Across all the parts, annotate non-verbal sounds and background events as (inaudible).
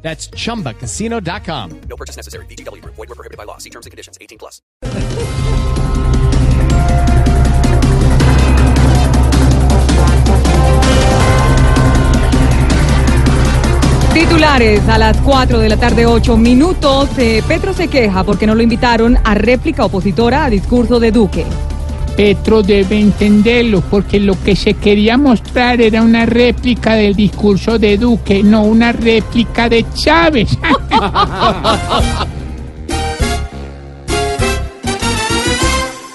That's chumbacasino.com. No purchase necessary. VGW Group. Void were prohibited by law. See terms and conditions. 18 plus. Titulares a las 4 de la tarde, 8 minutos. Eh, Petro se queja porque no lo invitaron a réplica opositora a discurso de Duque. Petro debe entenderlo, porque lo que se quería mostrar era una réplica del discurso de Duque, no una réplica de Chávez. (laughs)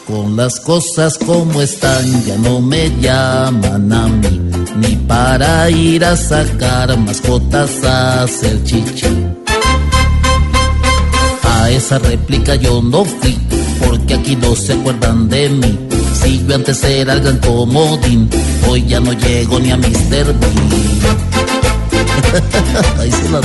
Con las cosas como están, ya no me llaman a mí, ni para ir a sacar mascotas a hacer chichi. Esa réplica yo no fui, porque aquí no se acuerdan de mí. Si yo antes era el gran comodín, hoy ya no llego ni a Mr. Bean. (laughs) Ahí se la.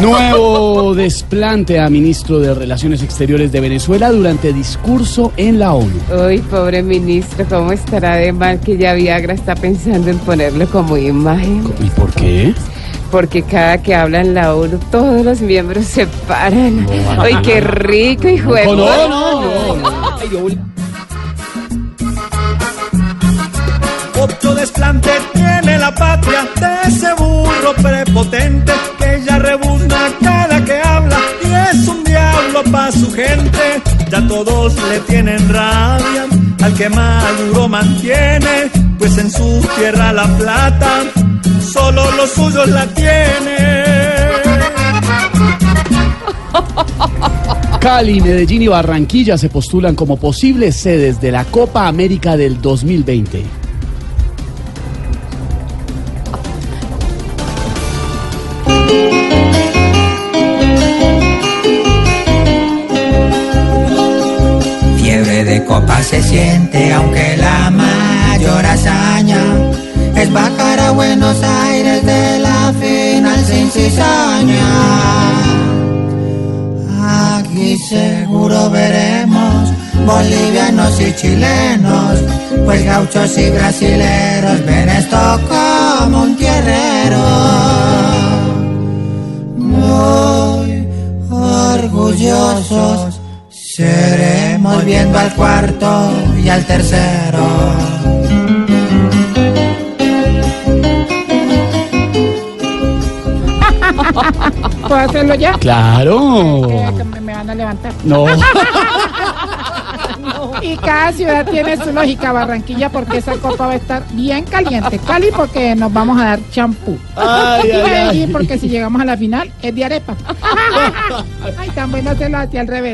Nuevo desplante a ministro de Relaciones Exteriores de Venezuela durante discurso en la ONU. Uy, pobre ministro, ¿cómo estará de mal que ya Viagra está pensando en ponerlo como imagen? ¿Y por qué? Porque cada que habla en la ONU, todos los miembros se paran. Uy, qué rico, hijo de No, no, no. Ay, Otro desplante tiene la patria de ese burro prepotente que ya rebuzna cada que habla y es un diablo pa' su gente. Ya todos le tienen rabia al que Maduro mantiene, pues en su tierra la plata solo los suyos la tienen. Cali, Medellín y Barranquilla se postulan como posibles sedes de la Copa América del 2020. Fiebre de copa se siente, aunque la mayor hazaña Aires de la final sin cizaña. Aquí seguro veremos bolivianos y chilenos, pues gauchos y brasileros ven esto como un tierrero. Muy orgullosos seremos viendo al cuarto y al tercero. ¿Puedo hacerlo ya? Claro. Me, me van a levantar. No. (laughs) Y cada ciudad tiene su lógica, Barranquilla, porque esa copa va a estar bien caliente. Cali, porque nos vamos a dar champú. Ay, Y ay, Medellín, ay. porque si llegamos a la final es de arepa. Ay, tan bueno hacerlo así al revés.